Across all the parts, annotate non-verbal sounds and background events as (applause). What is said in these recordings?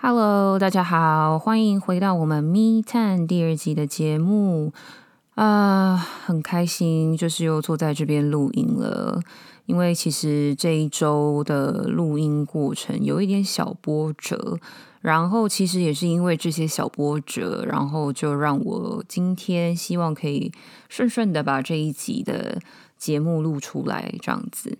Hello，大家好，欢迎回到我们《Me Time》第二集的节目啊、很开心，就是又坐在这边录音了。因为其实这一周的录音过程有一点小波折，然后其实也是因为这些小波折，然后就让我今天希望可以顺顺的把这一集的节目录出来，这样子。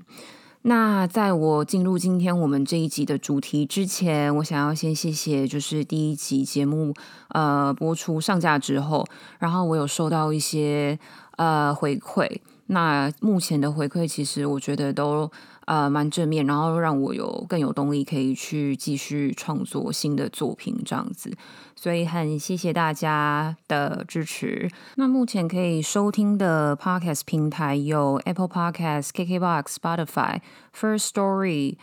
那在我进入今天我们这一集的主题之前，我想要先谢谢，就是第一集节目呃播出上架之后，然后我有收到一些呃回馈。那目前的回馈其实我觉得都呃蛮正面，然后让我有更有动力可以去继续创作新的作品这样子，所以很谢谢大家的支持。那目前可以收听的 Podcast 平台有 Apple Podcast、KKBox、Spotify、First Story。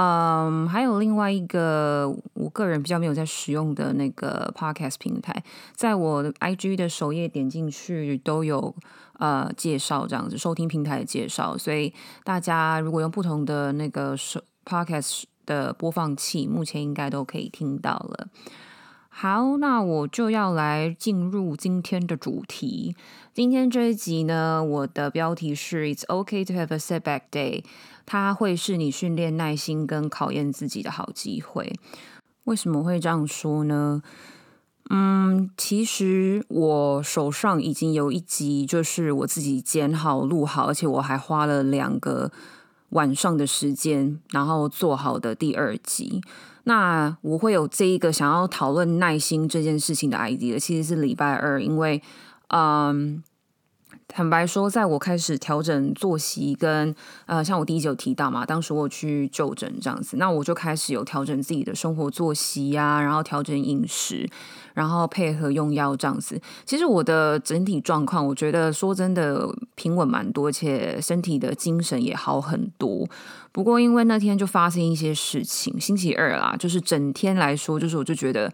嗯，还有另外一个我个人比较没有在使用的那个 podcast 平台，在我的 IG 的首页点进去都有呃介绍这样子收听平台的介绍，所以大家如果用不同的那个收 podcast 的播放器，目前应该都可以听到了。好，那我就要来进入今天的主题。今天这一集呢，我的标题是 "It's okay to have a setback day"，它会是你训练耐心跟考验自己的好机会。为什么会这样说呢？嗯，其实我手上已经有一集，就是我自己剪好录好，而且我还花了两个晚上的时间，然后做好的第二集。那我会有这一个想要讨论耐心这件事情的 idea，其实是礼拜二，因为嗯。坦白说，在我开始调整作息跟呃，像我第一集有提到嘛，当时我去就诊这样子，那我就开始有调整自己的生活作息呀，然后调整饮食，然后配合用药这样子。其实我的整体状况，我觉得说真的平稳蛮多，且身体的精神也好很多。不过因为那天就发生一些事情，星期二啦，就是整天来说，就是我就觉得。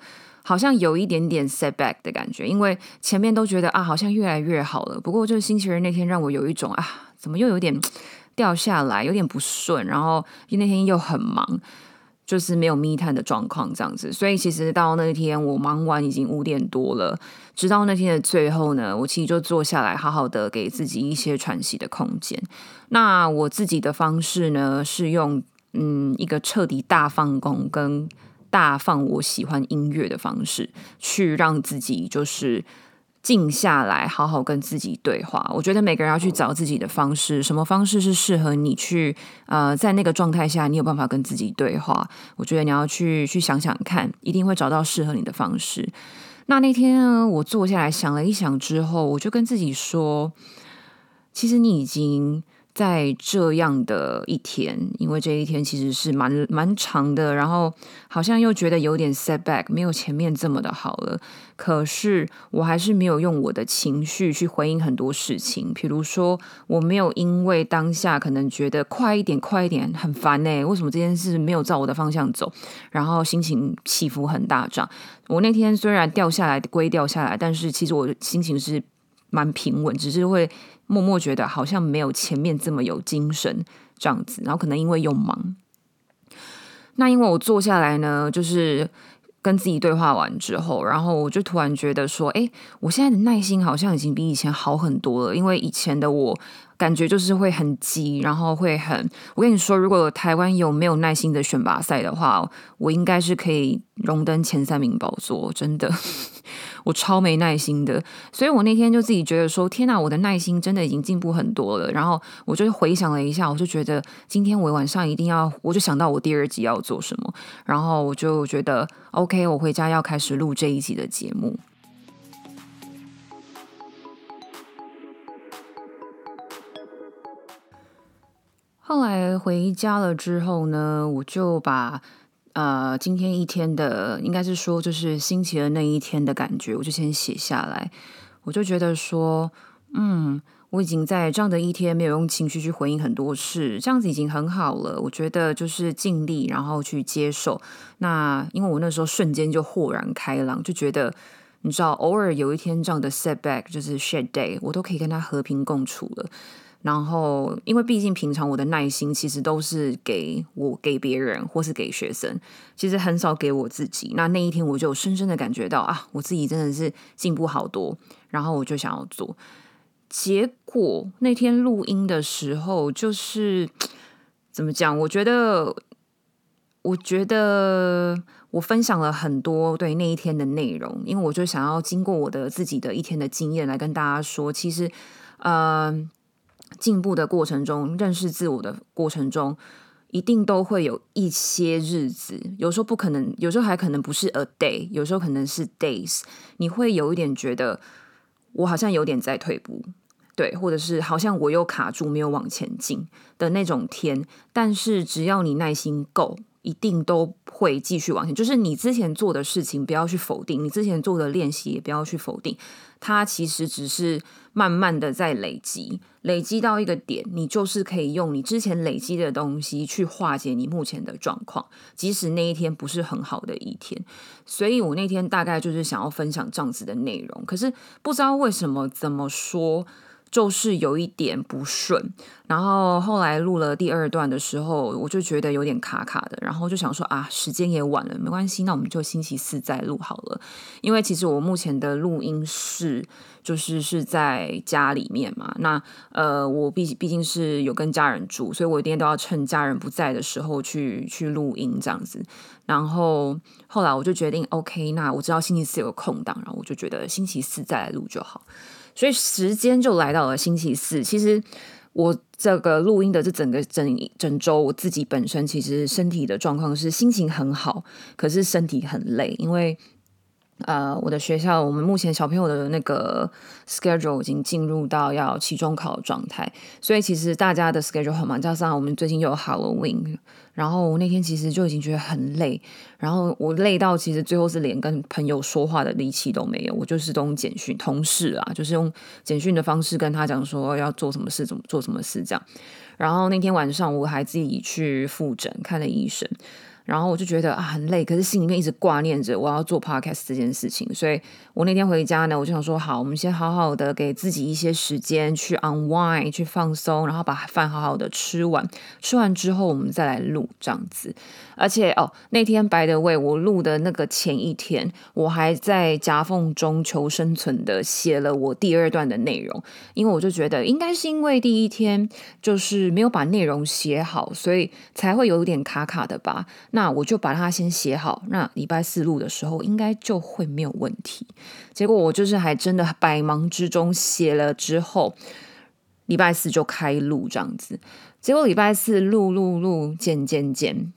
好像有一点点 setback 的感觉，因为前面都觉得啊，好像越来越好了。不过就是星期日那天，让我有一种啊，怎么又有点掉下来，有点不顺。然后那天又很忙，就是没有密探的状况这样子。所以其实到那天我忙完已经五点多了，直到那天的最后呢，我其实就坐下来，好好的给自己一些喘息的空间。那我自己的方式呢，是用嗯一个彻底大放工跟。大放我喜欢音乐的方式，去让自己就是静下来，好好跟自己对话。我觉得每个人要去找自己的方式，什么方式是适合你去呃，在那个状态下，你有办法跟自己对话。我觉得你要去去想想看，一定会找到适合你的方式。那那天呢，我坐下来想了一想之后，我就跟自己说，其实你已经。在这样的一天，因为这一天其实是蛮蛮长的，然后好像又觉得有点 setback，没有前面这么的好了。可是我还是没有用我的情绪去回应很多事情，比如说我没有因为当下可能觉得快一点、快一点很烦呢，为什么这件事没有照我的方向走，然后心情起伏很大涨。我那天虽然掉下来归掉下来，但是其实我的心情是蛮平稳，只是会。默默觉得好像没有前面这么有精神这样子，然后可能因为又忙，那因为我坐下来呢，就是跟自己对话完之后，然后我就突然觉得说，哎，我现在的耐心好像已经比以前好很多了，因为以前的我。感觉就是会很急，然后会很……我跟你说，如果台湾有没有耐心的选拔赛的话，我应该是可以荣登前三名宝座。真的，(laughs) 我超没耐心的，所以我那天就自己觉得说：“天哪，我的耐心真的已经进步很多了。”然后我就回想了一下，我就觉得今天我晚上一定要……我就想到我第二集要做什么，然后我就觉得 OK，我回家要开始录这一集的节目。来回家了之后呢，我就把呃今天一天的，应该是说就是星期二那一天的感觉，我就先写下来。我就觉得说，嗯，我已经在这样的一天没有用情绪去回应很多事，这样子已经很好了。我觉得就是尽力，然后去接受。那因为我那时候瞬间就豁然开朗，就觉得你知道，偶尔有一天这样的 setback 就是 shit day，我都可以跟他和平共处了。然后，因为毕竟平常我的耐心其实都是给我给别人或是给学生，其实很少给我自己。那那一天我就深深的感觉到啊，我自己真的是进步好多。然后我就想要做，结果那天录音的时候，就是怎么讲？我觉得，我觉得我分享了很多对那一天的内容，因为我就想要经过我的自己的一天的经验来跟大家说，其实，嗯。进步的过程中，认识自我的过程中，一定都会有一些日子，有时候不可能，有时候还可能不是 a day，有时候可能是 days，你会有一点觉得我好像有点在退步，对，或者是好像我又卡住没有往前进的那种天，但是只要你耐心够。一定都会继续往前，就是你之前做的事情不要去否定，你之前做的练习也不要去否定，它其实只是慢慢的在累积，累积到一个点，你就是可以用你之前累积的东西去化解你目前的状况，即使那一天不是很好的一天。所以我那天大概就是想要分享这样子的内容，可是不知道为什么怎么说。就是有一点不顺，然后后来录了第二段的时候，我就觉得有点卡卡的，然后就想说啊，时间也晚了，没关系，那我们就星期四再录好了。因为其实我目前的录音室就是是在家里面嘛，那呃，我毕毕竟是有跟家人住，所以我一定都要趁家人不在的时候去去录音这样子。然后后来我就决定，OK，那我知道星期四有个空档，然后我就觉得星期四再来录就好。所以时间就来到了星期四。其实我这个录音的这整个整整周，我自己本身其实身体的状况是心情很好，可是身体很累，因为。呃，我的学校，我们目前小朋友的那个 schedule 已经进入到要期中考的状态，所以其实大家的 schedule 很忙，加上我们最近又有 Halloween，然后我那天其实就已经觉得很累，然后我累到其实最后是连跟朋友说话的力气都没有，我就是都用简讯，同事啊，就是用简讯的方式跟他讲说要做什么事，怎么做什么事这样，然后那天晚上我还自己去复诊看了医生。然后我就觉得啊很累，可是心里面一直挂念着我要做 podcast 这件事情，所以我那天回家呢，我就想说好，我们先好好的给自己一些时间去 unwind 去放松，然后把饭好好的吃完，吃完之后我们再来录这样子。而且哦，那天白的位我录的那个前一天，我还在夹缝中求生存的写了我第二段的内容，因为我就觉得应该是因为第一天就是没有把内容写好，所以才会有点卡卡的吧。那我就把它先写好，那礼拜四录的时候应该就会没有问题。结果我就是还真的百忙之中写了之后，礼拜四就开录这样子。结果礼拜四录录录剪剪剪，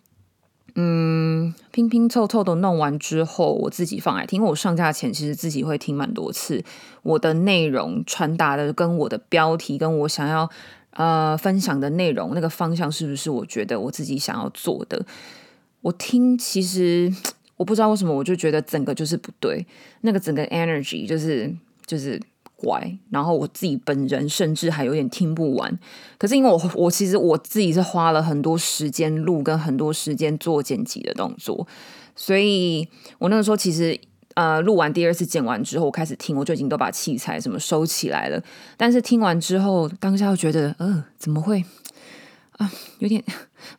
嗯，拼拼凑凑的弄完之后，我自己放来听。我上架前其实自己会听蛮多次，我的内容传达的跟我的标题跟我想要呃分享的内容那个方向是不是我觉得我自己想要做的。我听，其实我不知道为什么，我就觉得整个就是不对，那个整个 energy 就是就是怪，然后我自己本人甚至还有点听不完。可是因为我我其实我自己是花了很多时间录跟很多时间做剪辑的动作，所以我那个时候其实呃录完第二次剪完之后，我开始听，我就已经都把器材什么收起来了。但是听完之后，当下又觉得，呃，怎么会？啊，有点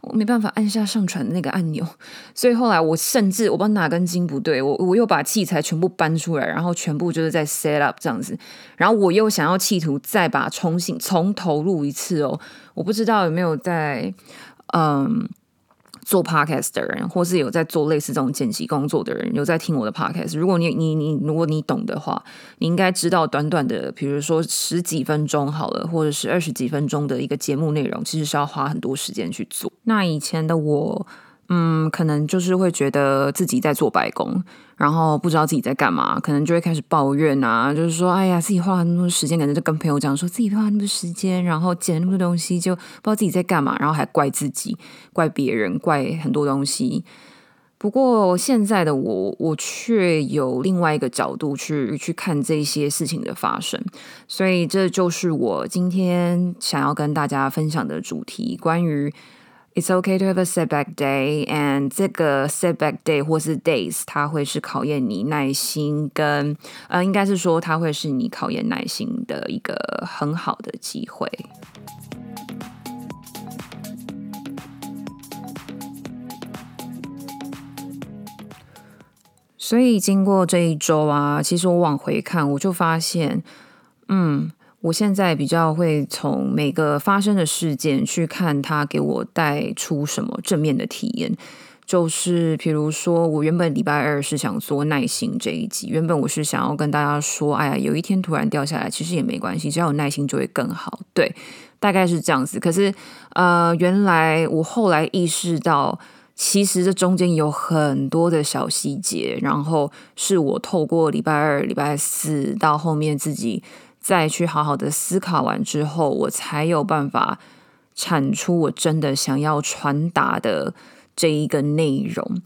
我没办法按下上传那个按钮，所以后来我甚至我不知道哪根筋不对，我我又把器材全部搬出来，然后全部就是在 set up 这样子，然后我又想要企图再把重新从头录一次哦，我不知道有没有在嗯。做 podcast 的人，或是有在做类似这种剪辑工作的人，有在听我的 podcast。如果你你你，如果你懂的话，你应该知道，短短的，比如说十几分钟好了，或者是二十几分钟的一个节目内容，其实是要花很多时间去做。那以前的我。嗯，可能就是会觉得自己在做白工，然后不知道自己在干嘛，可能就会开始抱怨啊，就是说，哎呀，自己花了那么多时间，可能就跟朋友讲，说自己花了那么多时间，然后捡那么多东西，就不知道自己在干嘛，然后还怪自己、怪别人、怪很多东西。不过现在的我，我却有另外一个角度去去看这些事情的发生，所以这就是我今天想要跟大家分享的主题，关于 "It's okay to have a setback day" and 这个 setback day 或是 days，它会是考验你耐心跟呃，应该是说它会是你考验耐心的一个很好的机会。所以经过这一周啊，其实我往回看，我就发现，嗯，我现在比较会从每个发生的事件去看它给我带出什么正面的体验。就是比如说，我原本礼拜二是想做耐心这一集，原本我是想要跟大家说，哎呀，有一天突然掉下来，其实也没关系，只要有耐心就会更好。对，大概是这样子。可是，呃，原来我后来意识到。其实这中间有很多的小细节，然后是我透过礼拜二、礼拜四到后面自己再去好好的思考完之后，我才有办法产出我真的想要传达的这一个内容。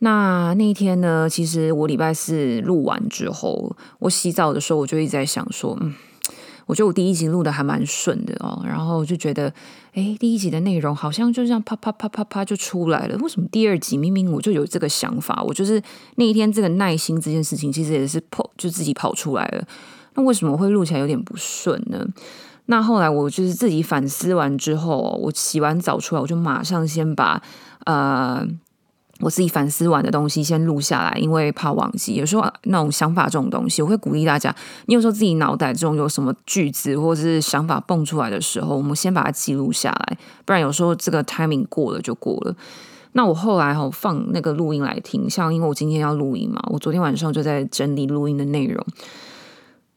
那那一天呢，其实我礼拜四录完之后，我洗澡的时候我就一直在想说，嗯。我觉得我第一集录的还蛮顺的哦，然后就觉得，哎，第一集的内容好像就这样啪啪啪啪啪就出来了。为什么第二集明明我就有这个想法，我就是那一天这个耐心这件事情，其实也是跑就自己跑出来了。为什么会录起来有点不顺呢？那后来我就是自己反思完之后，我洗完澡出来，我就马上先把呃。我自己反思完的东西先录下来，因为怕忘记。有时候那种想法这种东西，我会鼓励大家。你有时候自己脑袋中有什么句子或者是想法蹦出来的时候，我们先把它记录下来，不然有时候这个 timing 过了就过了。那我后来哈放那个录音来听，像因为我今天要录音嘛，我昨天晚上就在整理录音的内容。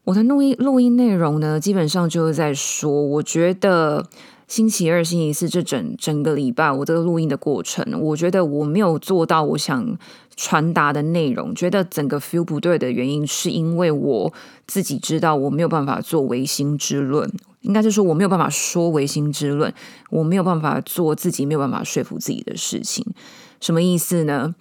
我的录音录音内容呢，基本上就是在说，我觉得。星期二、星期四这整整个礼拜，我这个录音的过程，我觉得我没有做到我想传达的内容，觉得整个 feel 不对的原因，是因为我自己知道我没有办法做唯心之论，应该是说我没有办法说唯心之论，我没有办法做自己没有办法说服自己的事情。什么意思呢？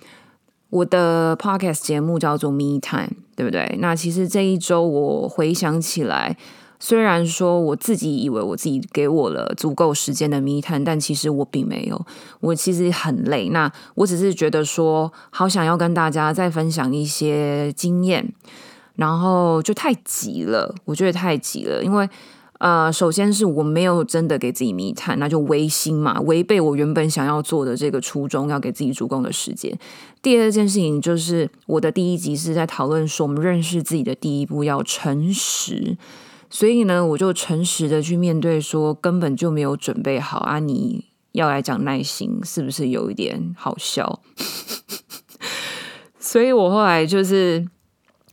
我的 podcast 节目叫做 Me Time，对不对？那其实这一周我回想起来。虽然说我自己以为我自己给我了足够时间的密探，但其实我并没有。我其实很累。那我只是觉得说，好想要跟大家再分享一些经验，然后就太急了。我觉得太急了，因为呃，首先是我没有真的给自己密探，那就违心嘛，违背我原本想要做的这个初衷，要给自己足够的时间。第二件事情就是我的第一集是在讨论说，我们认识自己的第一步要诚实。所以呢，我就诚实的去面对，说根本就没有准备好啊！你要来讲耐心，是不是有一点好笑？(laughs) 所以我后来就是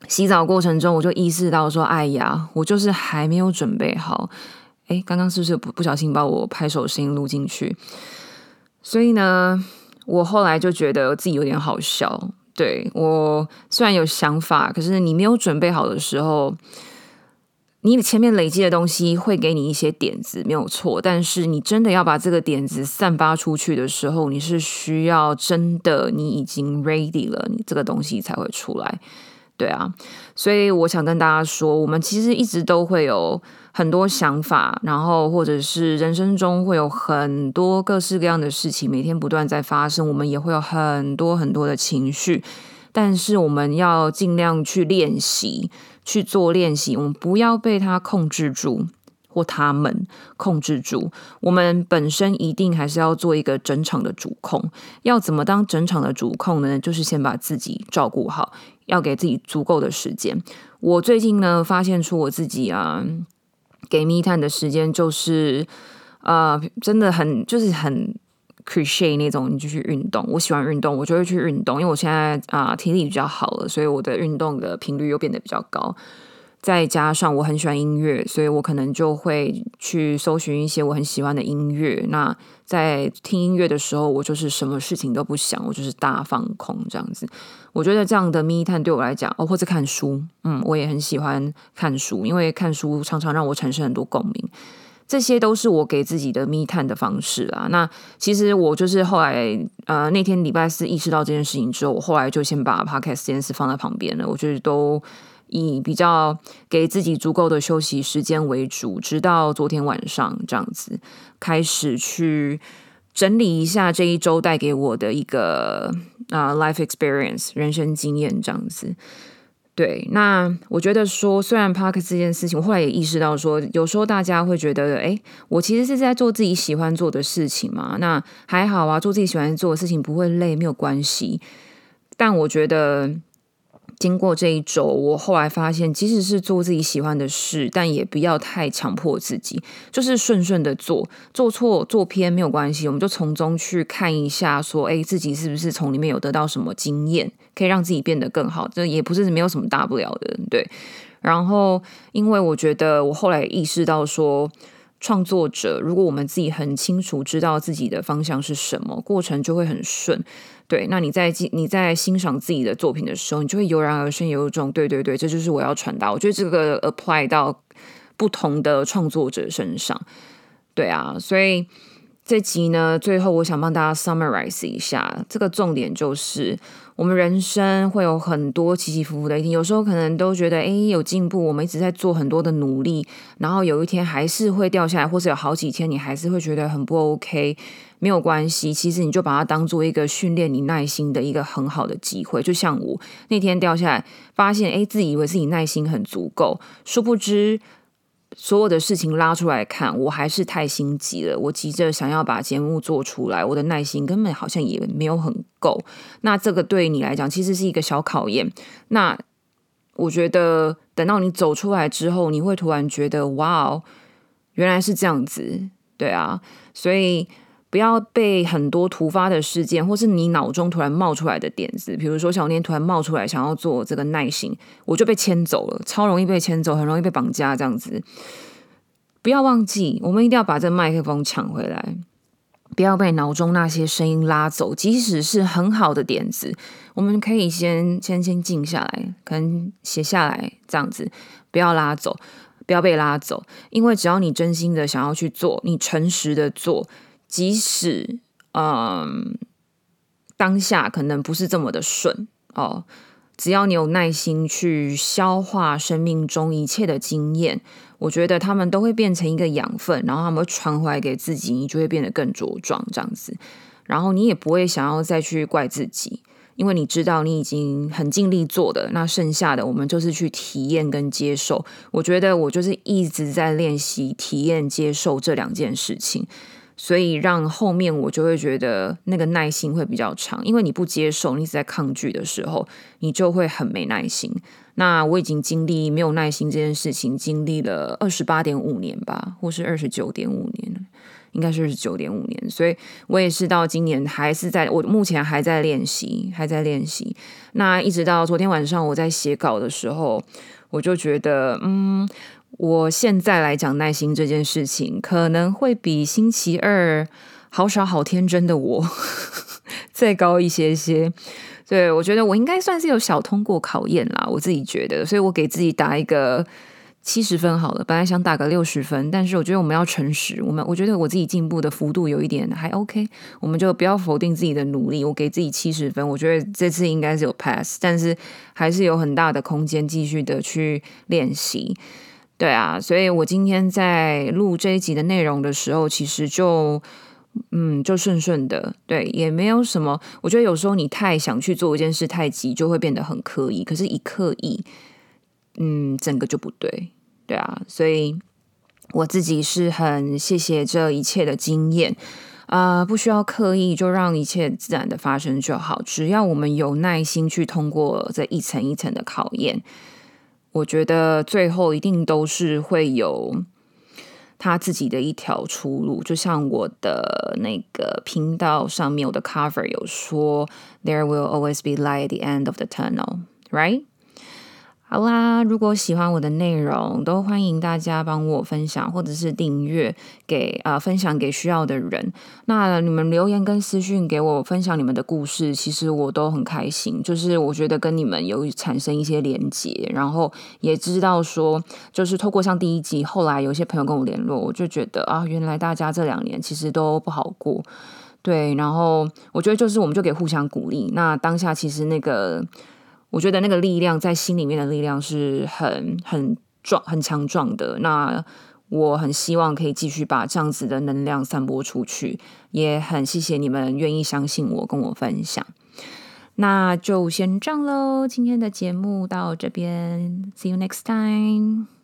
洗澡过程中，我就意识到说，哎呀，我就是还没有准备好。哎，刚刚是不是不不小心把我拍手声音录进去？所以呢，我后来就觉得自己有点好笑。对我虽然有想法，可是你没有准备好的时候。你前面累积的东西会给你一些点子，没有错。但是你真的要把这个点子散发出去的时候，你是需要真的你已经 ready 了，你这个东西才会出来。对啊，所以我想跟大家说，我们其实一直都会有很多想法，然后或者是人生中会有很多各式各样的事情，每天不断在发生，我们也会有很多很多的情绪，但是我们要尽量去练习。去做练习，我们不要被它控制住，他们控制住。我们本身一定还是要做一个整场的主控。要怎么当整场的主控呢？就是先把自己照顾好，要给自己足够的时间。我最近呢，发现出我自己啊，给密探的时间就是，呃，真的很就是很。c r i c h 那种，你就去运动。我喜欢运动，我就会去运动。因为我现在啊体力比较好了，所以我的运动的频率又变得比较高。再加上我很喜欢音乐，所以我可能就会去搜寻一些我很喜欢的音乐。那在听音乐的时候，我就是什么事情都不想，我就是大放空这样子。我觉得这样的密探对我来讲，哦，或者看书，嗯，我也很喜欢看书，因为看书常常让我产生很多共鸣。这些都是我给自己的密探的方式啊。那其实我就是后来呃那天礼拜四意识到这件事情之后，我后来就先把 podcast 这件事放在旁边了。我觉得都以比较给自己足够的休息时间为主，直到昨天晚上这样子开始去整理一下这一周带给我的一个啊 life experience 人生经验这样子。对，那我觉得说，虽然 Park 这件事情，我后来也意识到说，有时候大家会觉得，哎，我其实是在做自己喜欢做的事情嘛。那还好啊，做自己喜欢做的事情不会累，没有关系。但我觉得。经过这一周，我后来发现，即使是做自己喜欢的事，但也不要太强迫自己，就是顺顺的做，做错做偏没有关系，我们就从中去看一下，说，哎，自己是不是从里面有得到什么经验，可以让自己变得更好？这也不是没有什么大不了的，对。然后，因为我觉得我后来意识到说。创作者，如果我们自己很清楚知道自己的方向是什么，过程就会很顺。对，那你在你在欣赏自己的作品的时候，你就会油然而生有一种对对对，这就是我要传达。我觉得这个 apply 到不同的创作者身上，对啊，所以这集呢，最后我想帮大家 summarize 一下，这个重点就是。我们人生会有很多起起伏伏的一天，有时候可能都觉得哎有进步，我们一直在做很多的努力，然后有一天还是会掉下来，或者有好几天你还是会觉得很不 OK，没有关系，其实你就把它当做一个训练你耐心的一个很好的机会。就像我那天掉下来，发现哎自己以为自己耐心很足够，殊不知。所有的事情拉出来看，我还是太心急了。我急着想要把节目做出来，我的耐心根本好像也没有很够。那这个对你来讲，其实是一个小考验。那我觉得等到你走出来之后，你会突然觉得，哇哦，原来是这样子，对啊，所以。不要被很多突发的事件，或是你脑中突然冒出来的点子，比如说小念突然冒出来想要做这个耐心，我就被牵走了，超容易被牵走，很容易被绑架这样子。不要忘记，我们一定要把这麦克风抢回来，不要被脑中那些声音拉走。即使是很好的点子，我们可以先先先静下来，可能写下来这样子，不要拉走，不要被拉走，因为只要你真心的想要去做，你诚实的做。即使嗯，当下可能不是这么的顺哦，只要你有耐心去消化生命中一切的经验，我觉得他们都会变成一个养分，然后他们会传回来给自己，你就会变得更茁壮这样子。然后你也不会想要再去怪自己，因为你知道你已经很尽力做的，那剩下的我们就是去体验跟接受。我觉得我就是一直在练习体验、接受这两件事情。所以让后面我就会觉得那个耐心会比较长，因为你不接受，你一直在抗拒的时候，你就会很没耐心。那我已经经历没有耐心这件事情，经历了二十八点五年吧，或是二十九点五年，应该是二十九点五年。所以我也是到今年还是在我目前还在练习，还在练习。那一直到昨天晚上我在写稿的时候，我就觉得，嗯。我现在来讲耐心这件事情，可能会比星期二好傻好天真的我 (laughs) 再高一些些。对我觉得我应该算是有小通过考验啦，我自己觉得，所以我给自己打一个七十分好了。本来想打个六十分，但是我觉得我们要诚实，我们我觉得我自己进步的幅度有一点还 OK，我们就不要否定自己的努力。我给自己七十分，我觉得这次应该是有 pass，但是还是有很大的空间继续的去练习。对啊，所以我今天在录这一集的内容的时候，其实就嗯，就顺顺的，对，也没有什么。我觉得有时候你太想去做一件事，太急，就会变得很刻意。可是，一刻意，嗯，整个就不对，对啊。所以我自己是很谢谢这一切的经验啊，不需要刻意，就让一切自然的发生就好。只要我们有耐心去通过这一层一层的考验。我觉得最后一定都是会有他自己的一条出路，就像我的那个频道上面我的 cover 有说，There will always be light at the end of the tunnel, right？好啦，如果喜欢我的内容，都欢迎大家帮我分享或者是订阅给啊分享给需要的人。那你们留言跟私讯给我分享你们的故事，其实我都很开心。就是我觉得跟你们有产生一些连接，然后也知道说，就是透过像第一集，后来有些朋友跟我联络，我就觉得啊，原来大家这两年其实都不好过。对，然后我觉得就是我们就给互相鼓励。那当下其实那个。我觉得那个力量在心里面的力量是很很壮、很强壮的。那我很希望可以继续把这样子的能量散播出去，也很谢谢你们愿意相信我，跟我分享。那就先这样喽，今天的节目到这边，See you next time。